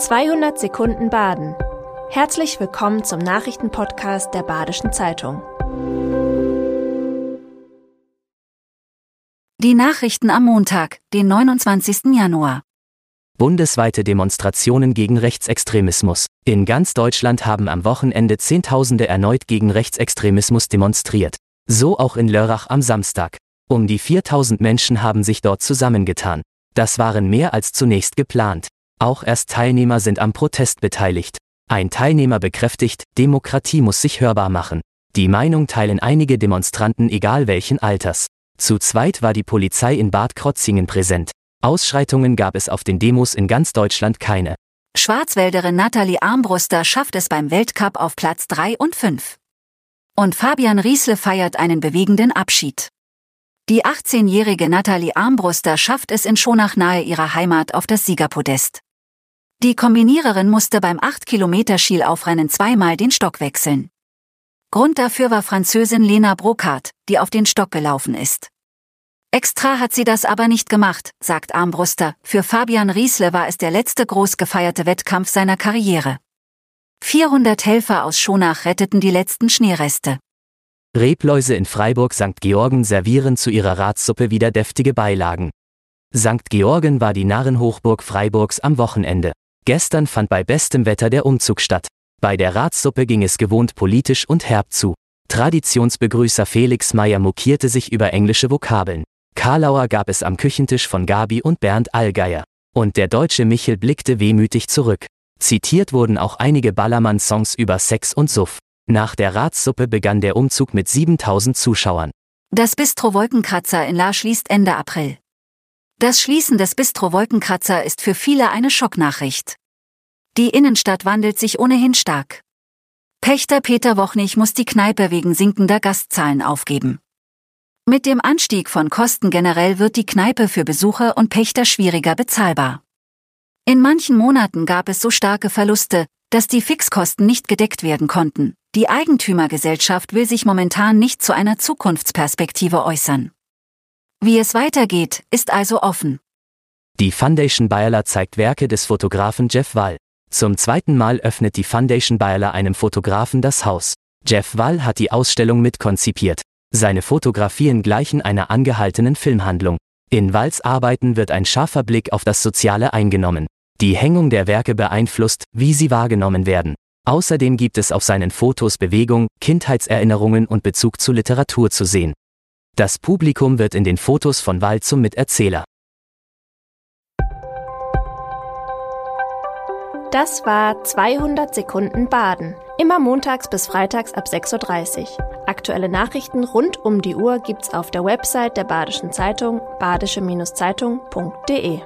200 Sekunden Baden. Herzlich willkommen zum Nachrichtenpodcast der Badischen Zeitung. Die Nachrichten am Montag, den 29. Januar. Bundesweite Demonstrationen gegen Rechtsextremismus. In ganz Deutschland haben am Wochenende Zehntausende erneut gegen Rechtsextremismus demonstriert. So auch in Lörrach am Samstag. Um die 4000 Menschen haben sich dort zusammengetan. Das waren mehr als zunächst geplant. Auch erst Teilnehmer sind am Protest beteiligt. Ein Teilnehmer bekräftigt, Demokratie muss sich hörbar machen. Die Meinung teilen einige Demonstranten egal welchen Alters. Zu zweit war die Polizei in Bad Krotzingen präsent. Ausschreitungen gab es auf den Demos in ganz Deutschland keine. Schwarzwälderin Nathalie Armbruster schafft es beim Weltcup auf Platz 3 und 5. Und Fabian Riesle feiert einen bewegenden Abschied. Die 18-jährige Nathalie Armbruster schafft es in Schonach nahe ihrer Heimat auf das Siegerpodest. Die Kombiniererin musste beim 8-Kilometer-Schielaufrennen zweimal den Stock wechseln. Grund dafür war Französin Lena Brocard, die auf den Stock gelaufen ist. Extra hat sie das aber nicht gemacht, sagt Armbruster. Für Fabian Riesle war es der letzte groß gefeierte Wettkampf seiner Karriere. 400 Helfer aus Schonach retteten die letzten Schneereste. Rebläuse in Freiburg St. Georgen servieren zu ihrer Ratssuppe wieder deftige Beilagen. St. Georgen war die Narrenhochburg Freiburgs am Wochenende. Gestern fand bei bestem Wetter der Umzug statt. Bei der Ratssuppe ging es gewohnt politisch und herb zu. Traditionsbegrüßer Felix Meyer mokierte sich über englische Vokabeln. Karlauer gab es am Küchentisch von Gabi und Bernd Allgeier. Und der deutsche Michel blickte wehmütig zurück. Zitiert wurden auch einige Ballermann-Songs über Sex und Suff. Nach der Ratssuppe begann der Umzug mit 7000 Zuschauern. Das Bistro Wolkenkratzer in La schließt Ende April. Das Schließen des Bistro Wolkenkratzer ist für viele eine Schocknachricht. Die Innenstadt wandelt sich ohnehin stark. Pächter Peter Wochnig muss die Kneipe wegen sinkender Gastzahlen aufgeben. Mit dem Anstieg von Kosten generell wird die Kneipe für Besucher und Pächter schwieriger bezahlbar. In manchen Monaten gab es so starke Verluste, dass die Fixkosten nicht gedeckt werden konnten. Die Eigentümergesellschaft will sich momentan nicht zu einer Zukunftsperspektive äußern. Wie es weitergeht, ist also offen. Die Foundation Bayerler zeigt Werke des Fotografen Jeff Wall. Zum zweiten Mal öffnet die Foundation Bayerler einem Fotografen das Haus. Jeff Wall hat die Ausstellung mitkonzipiert. Seine Fotografien gleichen einer angehaltenen Filmhandlung. In Walls Arbeiten wird ein scharfer Blick auf das Soziale eingenommen. Die Hängung der Werke beeinflusst, wie sie wahrgenommen werden. Außerdem gibt es auf seinen Fotos Bewegung, Kindheitserinnerungen und Bezug zu Literatur zu sehen. Das Publikum wird in den Fotos von Wald zum Miterzähler. Das war 200 Sekunden Baden. Immer montags bis freitags ab 6.30 Uhr. Aktuelle Nachrichten rund um die Uhr gibt's auf der Website der Badischen Zeitung badische-zeitung.de.